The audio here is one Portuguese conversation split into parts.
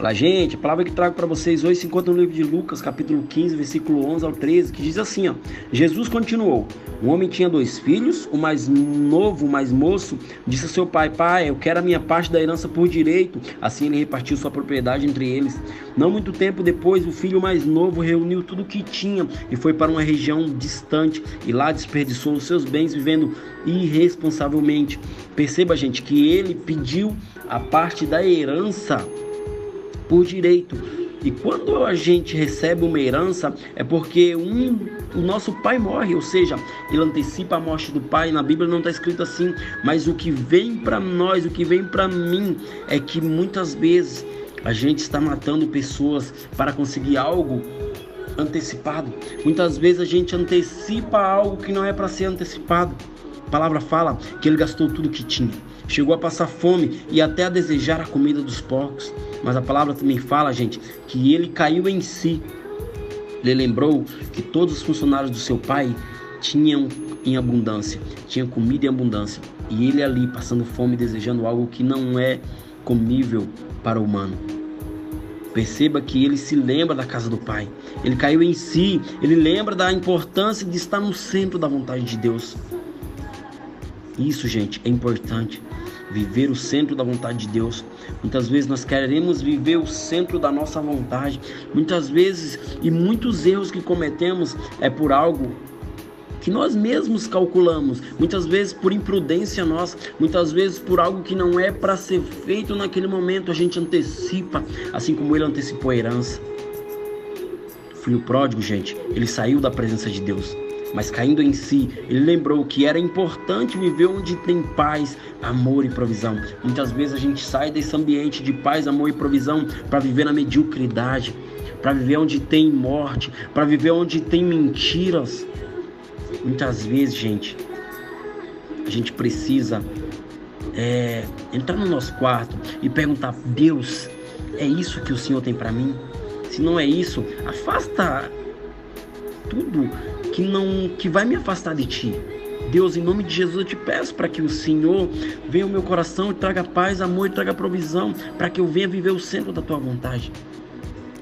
Olá, gente, a palavra que trago para vocês hoje se encontra no livro de Lucas, capítulo 15, versículo 11 ao 13, que diz assim, ó: Jesus continuou: Um homem tinha dois filhos, o mais novo, o mais moço, disse ao seu pai: Pai, eu quero a minha parte da herança por direito. Assim ele repartiu sua propriedade entre eles. Não muito tempo depois, o filho mais novo reuniu tudo o que tinha e foi para uma região distante e lá desperdiçou os seus bens vivendo irresponsavelmente. Perceba, gente, que ele pediu a parte da herança por direito. E quando a gente recebe uma herança, é porque um, o nosso pai morre, ou seja, ele antecipa a morte do pai. Na Bíblia não está escrito assim, mas o que vem para nós, o que vem para mim, é que muitas vezes a gente está matando pessoas para conseguir algo antecipado. Muitas vezes a gente antecipa algo que não é para ser antecipado. A palavra fala que ele gastou tudo que tinha, chegou a passar fome e até a desejar a comida dos porcos. Mas a palavra também fala, gente, que ele caiu em si. Ele lembrou que todos os funcionários do seu pai tinham em abundância, tinham comida em abundância. E ele ali passando fome, desejando algo que não é comível para o humano. Perceba que ele se lembra da casa do Pai. Ele caiu em si. Ele lembra da importância de estar no centro da vontade de Deus. Isso, gente, é importante viver o centro da vontade de Deus. Muitas vezes nós queremos viver o centro da nossa vontade. Muitas vezes e muitos erros que cometemos é por algo que nós mesmos calculamos, muitas vezes por imprudência nossa, muitas vezes por algo que não é para ser feito naquele momento, a gente antecipa, assim como ele antecipou a herança. O pródigo, gente, ele saiu da presença de Deus mas caindo em si, ele lembrou que era importante viver onde tem paz, amor e provisão. Muitas vezes a gente sai desse ambiente de paz, amor e provisão para viver na mediocridade, para viver onde tem morte, para viver onde tem mentiras. Muitas vezes, gente, a gente precisa é, entrar no nosso quarto e perguntar: Deus, é isso que o Senhor tem para mim? Se não é isso, afasta tudo que não que vai me afastar de ti. Deus, em nome de Jesus, eu te peço para que o Senhor venha ao meu coração e traga paz, amor e traga provisão, para que eu venha viver o centro da tua vontade.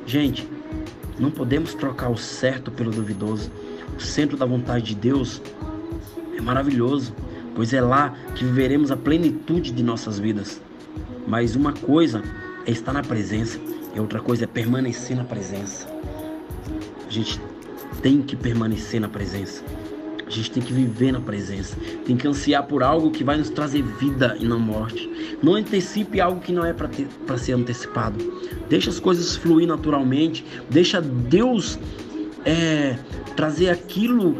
Gente, não podemos trocar o certo pelo duvidoso. O centro da vontade de Deus é maravilhoso, pois é lá que viveremos a plenitude de nossas vidas. Mas uma coisa é estar na presença, e outra coisa é permanecer na presença. A gente tem que permanecer na presença. A gente tem que viver na presença. Tem que ansiar por algo que vai nos trazer vida e não morte. Não antecipe algo que não é para ser antecipado. Deixa as coisas fluir naturalmente. Deixa Deus é, trazer aquilo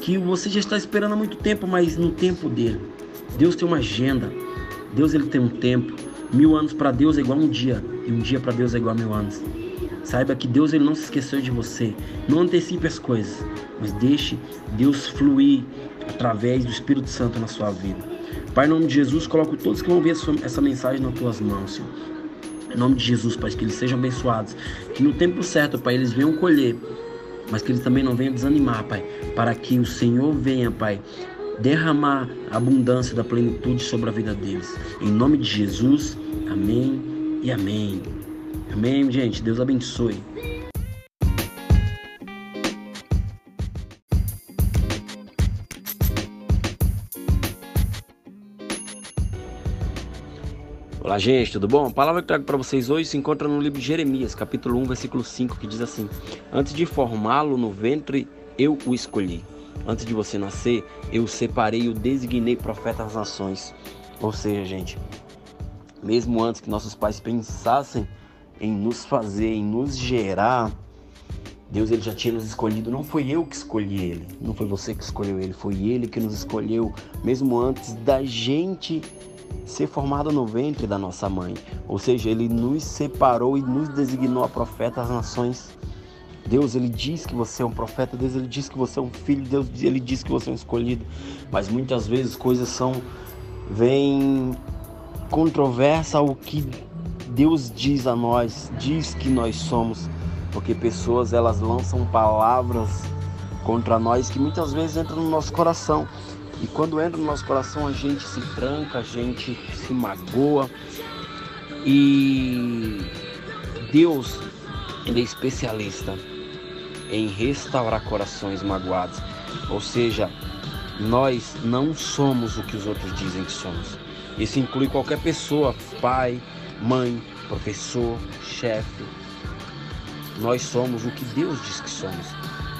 que você já está esperando há muito tempo, mas no tempo dele. Deus tem uma agenda. Deus ele tem um tempo. Mil anos para Deus é igual um dia. E um dia para Deus é igual a mil anos. Saiba que Deus ele não se esqueceu de você. Não antecipe as coisas, mas deixe Deus fluir através do Espírito Santo na sua vida. Pai, em nome de Jesus, coloco todos que vão ver essa mensagem nas tuas mãos, Senhor. Em nome de Jesus, Pai, que eles sejam abençoados. Que no tempo certo, Pai, eles venham colher. Mas que eles também não venham desanimar, Pai. Para que o Senhor venha, Pai, derramar a abundância da plenitude sobre a vida deles. Em nome de Jesus, amém e amém. Amém, gente. Deus abençoe. Olá, gente, tudo bom? A palavra que eu trago para vocês hoje se encontra no livro de Jeremias, capítulo 1, versículo 5, que diz assim: Antes de formá-lo no ventre, eu o escolhi. Antes de você nascer, eu o separei e o designei profeta às nações. Ou seja, gente, mesmo antes que nossos pais pensassem em nos fazer, em nos gerar, Deus ele já tinha nos escolhido. Não foi eu que escolhi ele, não foi você que escolheu ele, foi ele que nos escolheu, mesmo antes da gente ser formado no ventre da nossa mãe. Ou seja, ele nos separou e nos designou a profeta às nações. Deus ele diz que você é um profeta, Deus ele diz que você é um filho, Deus ele diz que você é um escolhido. Mas muitas vezes coisas são vêm controversa ao que Deus diz a nós, diz que nós somos, porque pessoas elas lançam palavras contra nós que muitas vezes entram no nosso coração. E quando entra no nosso coração, a gente se tranca, a gente se magoa. E Deus, ele é especialista em restaurar corações magoados. Ou seja, nós não somos o que os outros dizem que somos. Isso inclui qualquer pessoa, pai, mãe, professor, chefe. Nós somos o que Deus diz que somos.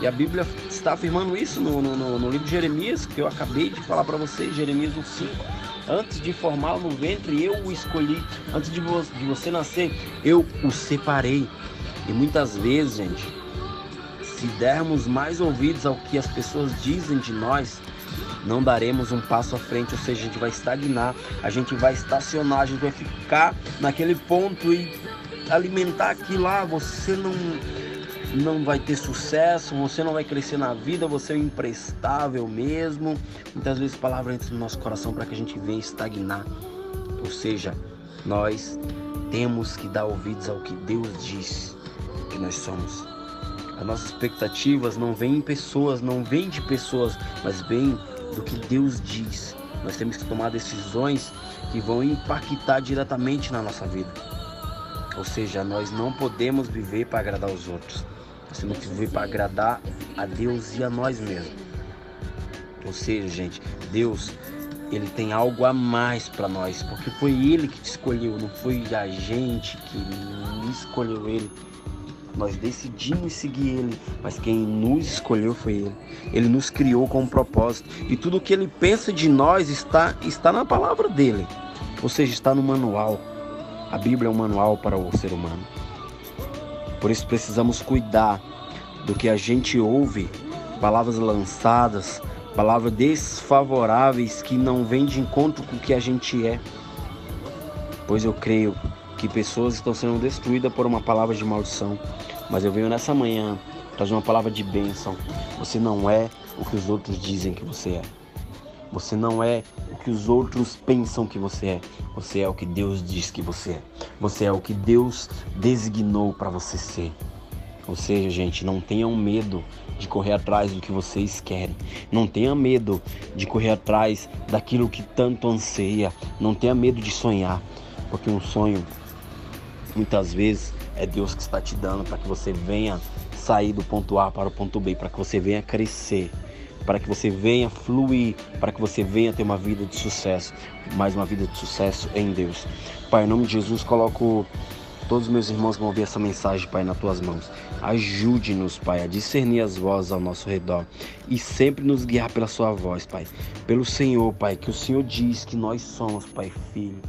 E a Bíblia está afirmando isso no, no, no livro de Jeremias, que eu acabei de falar para vocês, Jeremias 1,5. Antes de formá-lo no ventre, eu o escolhi. Antes de, vo de você nascer, eu o separei. E muitas vezes, gente, se dermos mais ouvidos ao que as pessoas dizem de nós, não daremos um passo à frente, ou seja, a gente vai estagnar, a gente vai estacionar, a gente vai ficar naquele ponto e alimentar aquilo lá, você não não vai ter sucesso, você não vai crescer na vida, você é imprestável mesmo. Muitas vezes palavras entram no nosso coração para que a gente venha estagnar. Ou seja, nós temos que dar ouvidos ao que Deus diz que nós somos. As nossas expectativas não vêm em pessoas, não vêm de pessoas, mas vêm do que Deus diz. Nós temos que tomar decisões que vão impactar diretamente na nossa vida. Ou seja, nós não podemos viver para agradar os outros. Nós temos que viver para agradar a Deus e a nós mesmos. Ou seja, gente, Deus, ele tem algo a mais para nós, porque foi ele que te escolheu, não foi a gente que escolheu ele. Nós decidimos seguir Ele, mas quem nos escolheu foi Ele. Ele nos criou com um propósito. E tudo o que Ele pensa de nós está, está na palavra dele. Ou seja, está no manual. A Bíblia é um manual para o ser humano. Por isso precisamos cuidar do que a gente ouve, palavras lançadas, palavras desfavoráveis que não vêm de encontro com o que a gente é. Pois eu creio que pessoas estão sendo destruídas por uma palavra de maldição. Mas eu venho nessa manhã trazer uma palavra de bênção. Você não é o que os outros dizem que você é. Você não é o que os outros pensam que você é. Você é o que Deus diz que você é. Você é o que Deus designou para você ser. Ou seja, gente, não tenham medo de correr atrás do que vocês querem. Não tenha medo de correr atrás daquilo que tanto anseia. Não tenha medo de sonhar, porque um sonho Muitas vezes é Deus que está te dando para que você venha sair do ponto A para o ponto B, para que você venha crescer, para que você venha fluir, para que você venha ter uma vida de sucesso, mais uma vida de sucesso em Deus. Pai, em nome de Jesus, coloco todos os meus irmãos que vão ouvir essa mensagem, Pai, nas tuas mãos. Ajude-nos, Pai, a discernir as vozes ao nosso redor e sempre nos guiar pela sua voz, Pai. Pelo Senhor, Pai, que o Senhor diz que nós somos, Pai, filho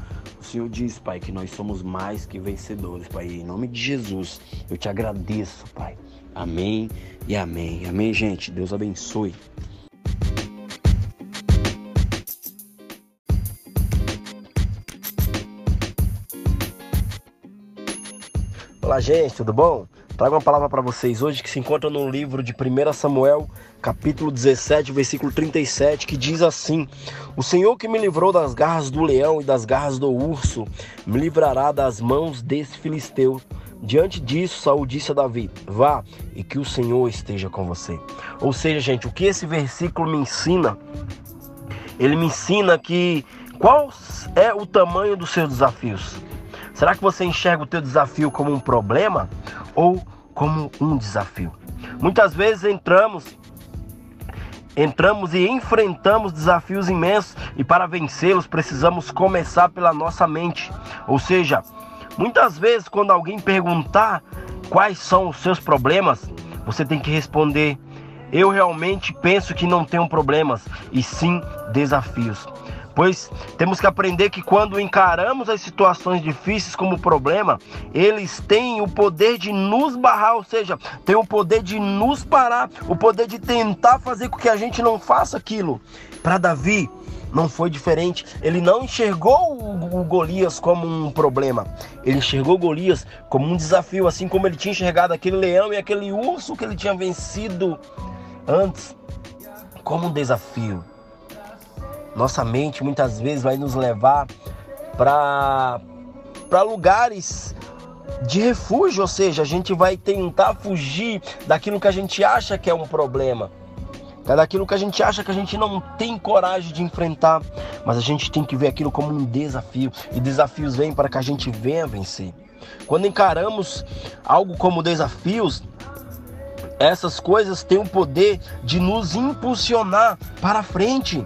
o Senhor diz, Pai, que nós somos mais que vencedores, Pai. Em nome de Jesus, eu te agradeço, Pai. Amém e amém. Amém, gente. Deus abençoe. Olá, gente, tudo bom? Trago uma palavra para vocês hoje que se encontra no livro de 1 Samuel, capítulo 17, versículo 37, que diz assim: O Senhor que me livrou das garras do leão e das garras do urso, me livrará das mãos desse filisteu. Diante disso, Saul disse a Davi: Vá e que o Senhor esteja com você. Ou seja, gente, o que esse versículo me ensina? Ele me ensina que qual é o tamanho dos seus desafios? Será que você enxerga o teu desafio como um problema ou como um desafio? Muitas vezes entramos entramos e enfrentamos desafios imensos e para vencê-los precisamos começar pela nossa mente. Ou seja, muitas vezes quando alguém perguntar quais são os seus problemas, você tem que responder: eu realmente penso que não tenho problemas, e sim desafios pois temos que aprender que quando encaramos as situações difíceis como problema, eles têm o poder de nos barrar, ou seja, têm o poder de nos parar, o poder de tentar fazer com que a gente não faça aquilo. Para Davi, não foi diferente. Ele não enxergou o Golias como um problema. Ele enxergou Golias como um desafio, assim como ele tinha enxergado aquele leão e aquele urso que ele tinha vencido antes, como um desafio. Nossa mente muitas vezes vai nos levar para lugares de refúgio, ou seja, a gente vai tentar fugir daquilo que a gente acha que é um problema, é daquilo que a gente acha que a gente não tem coragem de enfrentar, mas a gente tem que ver aquilo como um desafio, e desafios vêm para que a gente venha vencer. quando encaramos algo como desafios, essas coisas têm o poder de nos impulsionar para frente.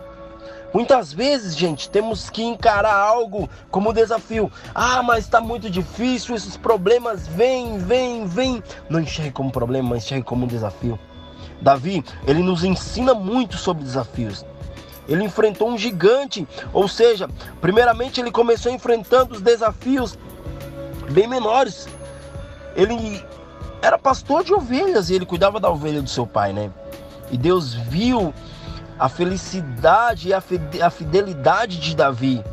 Muitas vezes, gente, temos que encarar algo como desafio. Ah, mas está muito difícil, esses problemas vêm, vêm, vêm. Não enxergue como problema, mas enxergue como desafio. Davi, ele nos ensina muito sobre desafios. Ele enfrentou um gigante, ou seja, primeiramente ele começou enfrentando os desafios bem menores. Ele era pastor de ovelhas e ele cuidava da ovelha do seu pai, né? E Deus viu a felicidade e a fidelidade de Davi.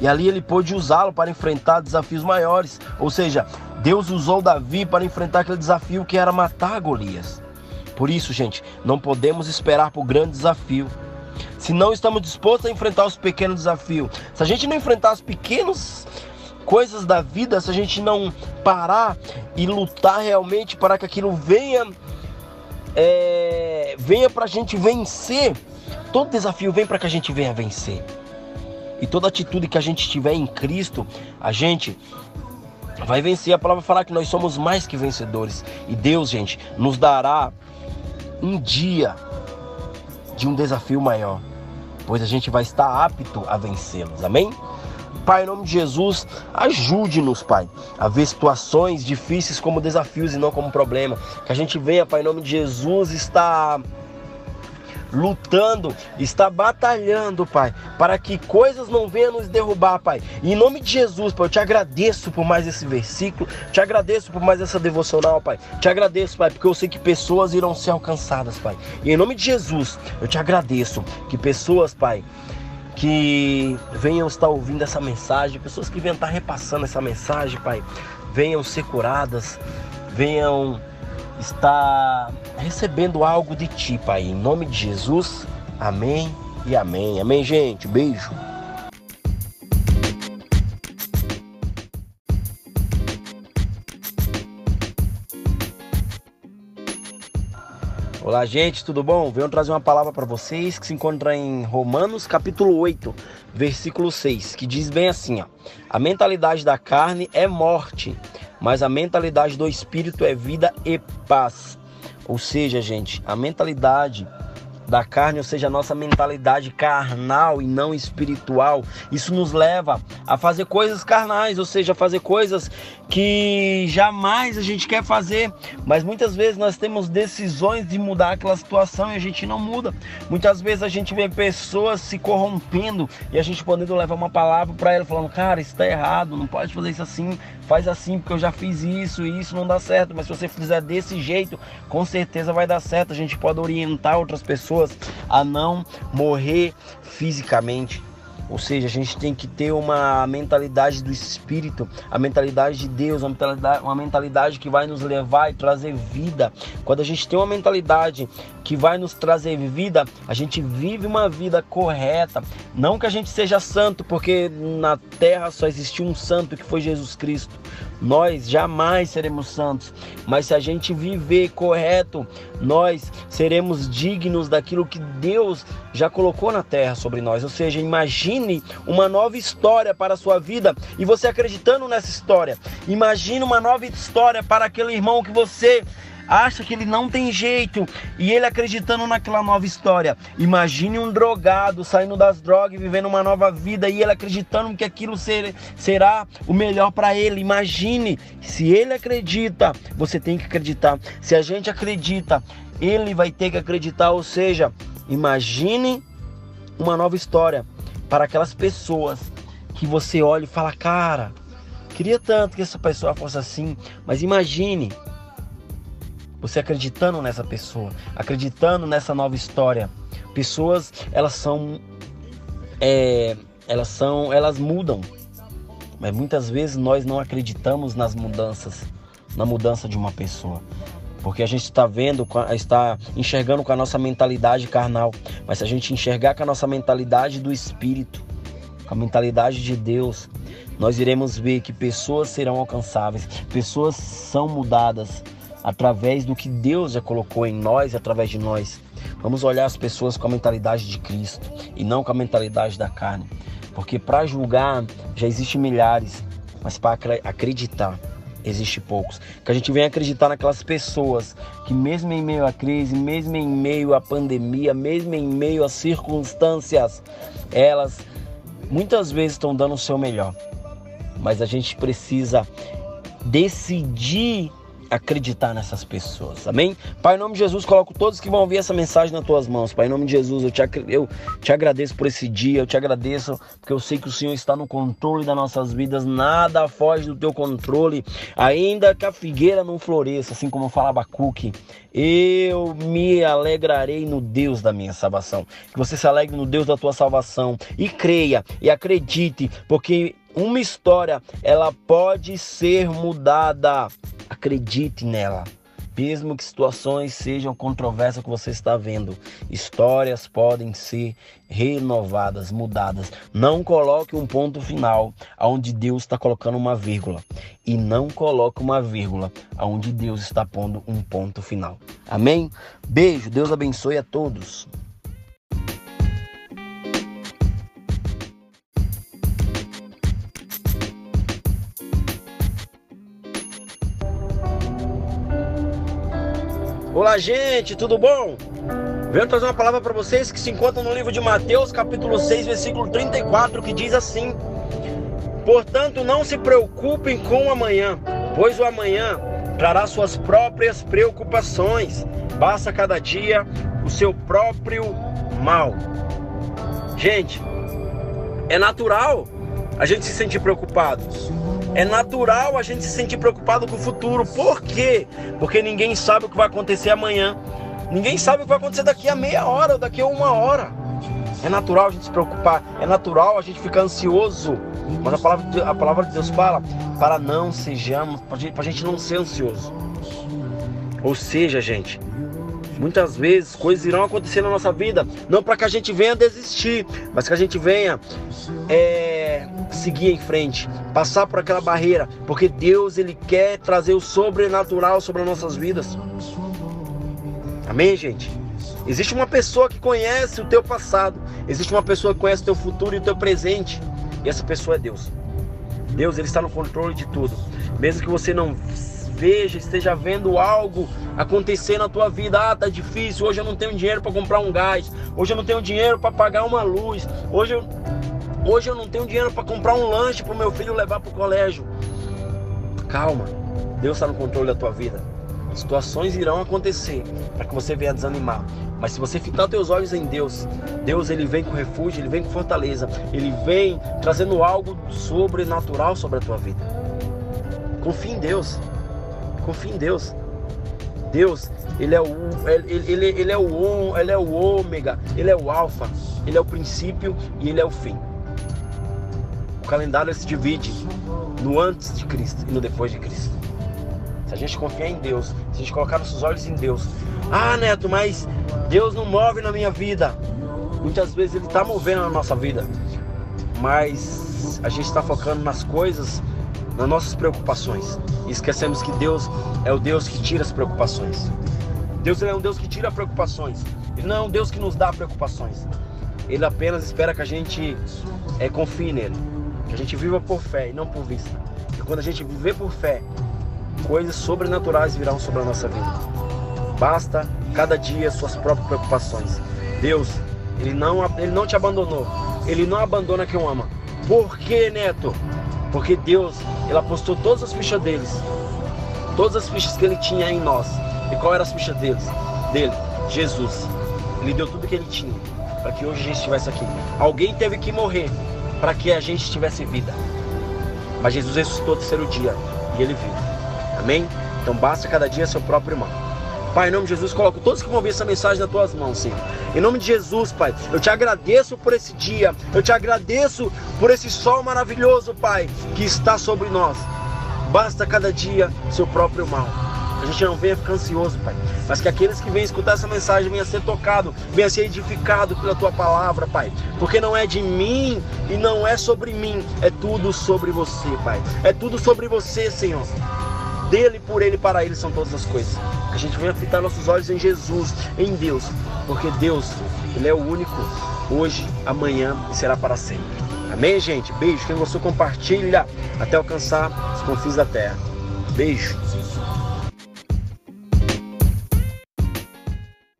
E ali ele pôde usá-lo para enfrentar desafios maiores. Ou seja, Deus usou Davi para enfrentar aquele desafio que era matar Golias. Por isso, gente, não podemos esperar por grande desafio. Se não estamos dispostos a enfrentar os pequenos desafios, se a gente não enfrentar as pequenas coisas da vida, se a gente não parar e lutar realmente para que aquilo venha, é, venha para a gente vencer, Todo desafio vem para que a gente venha vencer. E toda atitude que a gente tiver em Cristo, a gente vai vencer. A palavra fala que nós somos mais que vencedores. E Deus, gente, nos dará um dia de um desafio maior, pois a gente vai estar apto a vencê-los. Amém? Pai, em nome de Jesus, ajude-nos, Pai, a ver situações difíceis como desafios e não como problema. Que a gente venha, Pai, em nome de Jesus, estar lutando, está batalhando, Pai, para que coisas não venham nos derrubar, Pai. Em nome de Jesus, Pai, eu te agradeço por mais esse versículo, te agradeço por mais essa devocional, Pai. Te agradeço, Pai, porque eu sei que pessoas irão ser alcançadas, Pai. E em nome de Jesus, eu te agradeço que pessoas, Pai, que venham estar ouvindo essa mensagem, pessoas que venham estar repassando essa mensagem, Pai, venham ser curadas, venham está recebendo algo de ti, Pai. Em nome de Jesus, amém e amém. Amém, gente. Beijo. Olá, gente, tudo bom? Venho trazer uma palavra para vocês que se encontra em Romanos, capítulo 8, versículo 6, que diz bem assim, ó: A mentalidade da carne é morte, mas a mentalidade do espírito é vida e paz. Ou seja, gente, a mentalidade da carne, ou seja, a nossa mentalidade carnal e não espiritual, isso nos leva a fazer coisas carnais, ou seja, fazer coisas que jamais a gente quer fazer, mas muitas vezes nós temos decisões de mudar aquela situação e a gente não muda. Muitas vezes a gente vê pessoas se corrompendo e a gente podendo levar uma palavra para ela falando: "Cara, isso está errado, não pode fazer isso assim, faz assim porque eu já fiz isso e isso não dá certo". Mas se você fizer desse jeito, com certeza vai dar certo. A gente pode orientar outras pessoas a não morrer fisicamente ou seja, a gente tem que ter uma mentalidade do Espírito, a mentalidade de Deus, uma mentalidade, uma mentalidade que vai nos levar e trazer vida. Quando a gente tem uma mentalidade que vai nos trazer vida, a gente vive uma vida correta. Não que a gente seja santo, porque na terra só existiu um santo que foi Jesus Cristo. Nós jamais seremos santos, mas se a gente viver correto, nós seremos dignos daquilo que Deus já colocou na terra sobre nós. Ou seja, imagine uma nova história para a sua vida e você acreditando nessa história. Imagine uma nova história para aquele irmão que você acha que ele não tem jeito e ele acreditando naquela nova história. Imagine um drogado saindo das drogas vivendo uma nova vida e ele acreditando que aquilo ser, será o melhor para ele. Imagine, se ele acredita, você tem que acreditar. Se a gente acredita, ele vai ter que acreditar. Ou seja, imagine uma nova história para aquelas pessoas que você olha e fala, cara, queria tanto que essa pessoa fosse assim, mas imagine você acreditando nessa pessoa, acreditando nessa nova história. Pessoas, elas são, é, elas são, elas mudam, mas muitas vezes nós não acreditamos nas mudanças, na mudança de uma pessoa. Porque a gente está vendo, está enxergando com a nossa mentalidade carnal. Mas se a gente enxergar com a nossa mentalidade do Espírito, com a mentalidade de Deus, nós iremos ver que pessoas serão alcançáveis, pessoas são mudadas, através do que Deus já colocou em nós e através de nós. Vamos olhar as pessoas com a mentalidade de Cristo e não com a mentalidade da carne. Porque para julgar já existem milhares, mas para acreditar existe poucos. Que a gente venha acreditar naquelas pessoas que mesmo em meio à crise, mesmo em meio à pandemia, mesmo em meio às circunstâncias, elas muitas vezes estão dando o seu melhor. Mas a gente precisa decidir acreditar nessas pessoas. Amém? Pai, em nome de Jesus, coloco todos que vão ouvir essa mensagem nas tuas mãos. Pai, em nome de Jesus, eu te, eu te agradeço por esse dia, eu te agradeço porque eu sei que o Senhor está no controle das nossas vidas, nada foge do teu controle, ainda que a figueira não floresça, assim como fala Abacuque. Eu me alegrarei no Deus da minha salvação. Que você se alegre no Deus da tua salvação e creia e acredite, porque uma história, ela pode ser mudada. Acredite nela. Mesmo que situações sejam controversas que você está vendo, histórias podem ser renovadas, mudadas. Não coloque um ponto final onde Deus está colocando uma vírgula. E não coloque uma vírgula onde Deus está pondo um ponto final. Amém? Beijo, Deus abençoe a todos. Olá, gente, tudo bom? Venho trazer uma palavra para vocês que se encontra no livro de Mateus, capítulo 6, versículo 34, que diz assim: Portanto, não se preocupem com o amanhã, pois o amanhã trará suas próprias preocupações. Basta cada dia o seu próprio mal. Gente, é natural a gente se sentir preocupado. É natural a gente se sentir preocupado com o futuro. Por quê? Porque ninguém sabe o que vai acontecer amanhã. Ninguém sabe o que vai acontecer daqui a meia hora daqui a uma hora. É natural a gente se preocupar, é natural a gente ficar ansioso. Mas a palavra, de, a palavra de Deus fala para não sejamos, para a gente não ser ansioso. Ou seja, gente, muitas vezes coisas irão acontecer na nossa vida, não para que a gente venha desistir, mas que a gente venha é, seguir em frente, passar por aquela barreira, porque Deus ele quer trazer o sobrenatural sobre as nossas vidas. Amém, gente? Existe uma pessoa que conhece o teu passado, existe uma pessoa que conhece o teu futuro e o teu presente, e essa pessoa é Deus. Deus ele está no controle de tudo. Mesmo que você não veja, esteja vendo algo acontecer na tua vida, ah, tá difícil, hoje eu não tenho dinheiro para comprar um gás, hoje eu não tenho dinheiro para pagar uma luz, hoje eu Hoje eu não tenho dinheiro para comprar um lanche para o meu filho levar para o colégio. Calma, Deus está no controle da tua vida. Situações irão acontecer para que você venha desanimar. Mas se você fitar teus olhos em Deus, Deus ele vem com refúgio, ele vem com fortaleza, ele vem trazendo algo sobrenatural sobre a tua vida. Confie em Deus. Confie em Deus. Deus, ele é o ele, ele, ele é o ele é o ômega, ele é o alfa, ele é o princípio e ele é o fim calendário se divide no antes de Cristo e no depois de Cristo. Se a gente confiar em Deus, se a gente colocar nossos olhos em Deus, ah, Neto, mas Deus não move na minha vida. Muitas vezes Ele está movendo na nossa vida, mas a gente está focando nas coisas, nas nossas preocupações. E esquecemos que Deus é o Deus que tira as preocupações. Deus é um Deus que tira preocupações. Ele não é um Deus que nos dá preocupações. Ele apenas espera que a gente é, confie nele. Que a gente viva por fé e não por vista. E quando a gente viver por fé, coisas sobrenaturais virão sobre a nossa vida. Basta cada dia suas próprias preocupações. Deus, ele não, ele não te abandonou. Ele não abandona quem o ama. Por que, Neto? Porque Deus, ele apostou todas as fichas deles. Todas as fichas que ele tinha em nós. E qual era as fichas deles? Dele? Jesus. Ele deu tudo que ele tinha para que hoje a gente estivesse aqui. Alguém teve que morrer para que a gente tivesse vida. Mas Jesus ressuscitou o terceiro dia e ele vive. Amém? Então basta cada dia seu próprio irmão. Pai, em nome de Jesus, coloco todos que vão ouvir essa mensagem nas tuas mãos, Senhor. Em nome de Jesus, Pai, eu te agradeço por esse dia. Eu te agradeço por esse sol maravilhoso, Pai, que está sobre nós. Basta cada dia seu próprio mal a gente não venha ficar ansioso, Pai. Mas que aqueles que vêm escutar essa mensagem venham ser tocado, venham ser edificado pela tua palavra, Pai. Porque não é de mim e não é sobre mim, é tudo sobre você, Pai. É tudo sobre você, Senhor. Dele, por ele, para ele são todas as coisas. Que a gente venha fitar nossos olhos em Jesus, em Deus. Porque Deus, Ele é o único, hoje, amanhã e será para sempre. Amém, gente? Beijo. Quem gostou, compartilha até alcançar os confins da terra. Beijo.